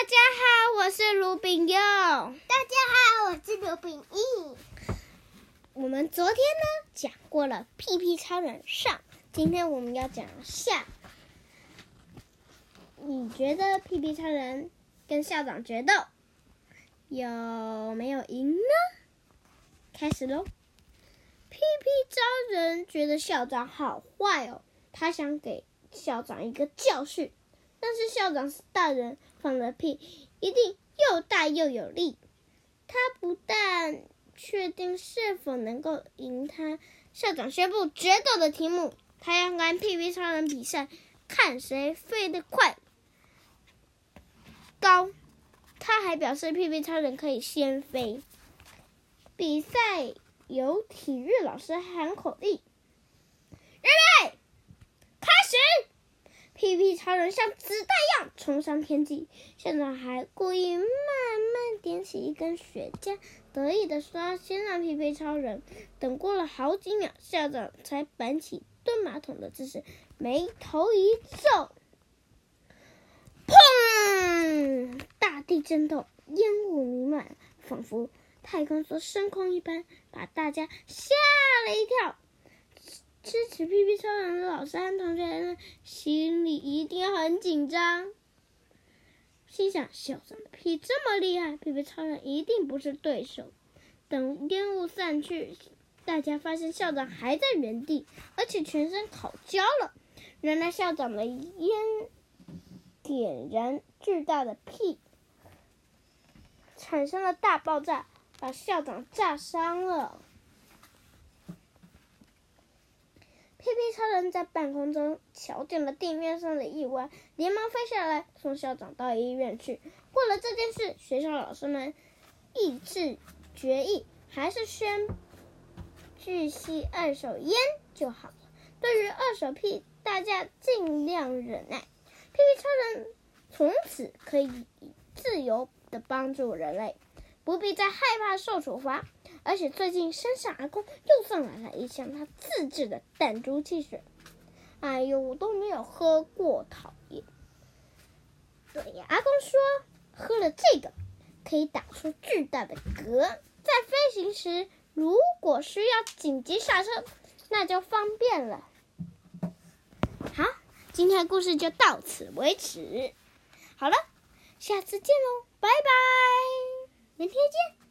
大家好，我是卢炳佑。大家好，我是卢炳义。我们昨天呢讲过了屁屁超人上，今天我们要讲下。你觉得屁屁超人跟校长决斗有没有赢呢？开始喽！屁屁超人觉得校长好坏哦，他想给校长一个教训。但是校长是大人，放的屁一定又大又有力。他不但确定是否能够赢他，校长宣布决斗的题目，他要跟屁屁超人比赛，看谁飞得快高。他还表示屁屁超人可以先飞。比赛由体育老师喊口令，预备，屁屁超人像子弹一样冲上天际，校长还故意慢慢点起一根雪茄，得意地说：“先让屁屁超人。”等过了好几秒，校长才板起蹲马桶的姿势，眉头一皱，砰！大地震动，烟雾弥漫，仿佛太空梭升空一般，把大家吓了一跳。支持屁屁超人的老师和同学们心里一定很紧张，心想：校长的屁这么厉害，屁屁超人一定不是对手。等烟雾散去，大家发现校长还在原地，而且全身烤焦了。原来校长的烟点燃巨大的屁，产生了大爆炸，把校长炸伤了。超人在半空中瞧见了地面上的意外，连忙飞下来送校长到医院去。过了这件事，学校老师们一致决议，还是宣拒吸二手烟就好了。对于二手屁，大家尽量忍耐。屁屁超人从此可以自由地帮助人类，不必再害怕受处罚。而且最近山上阿公又送来了一箱他自制的弹珠汽水，哎呦，我都没有喝过，讨厌。对呀，阿公说喝了这个可以打出巨大的嗝，在飞行时如果需要紧急刹车，那就方便了。好，今天的故事就到此为止。好了，下次见喽，拜拜，明天见，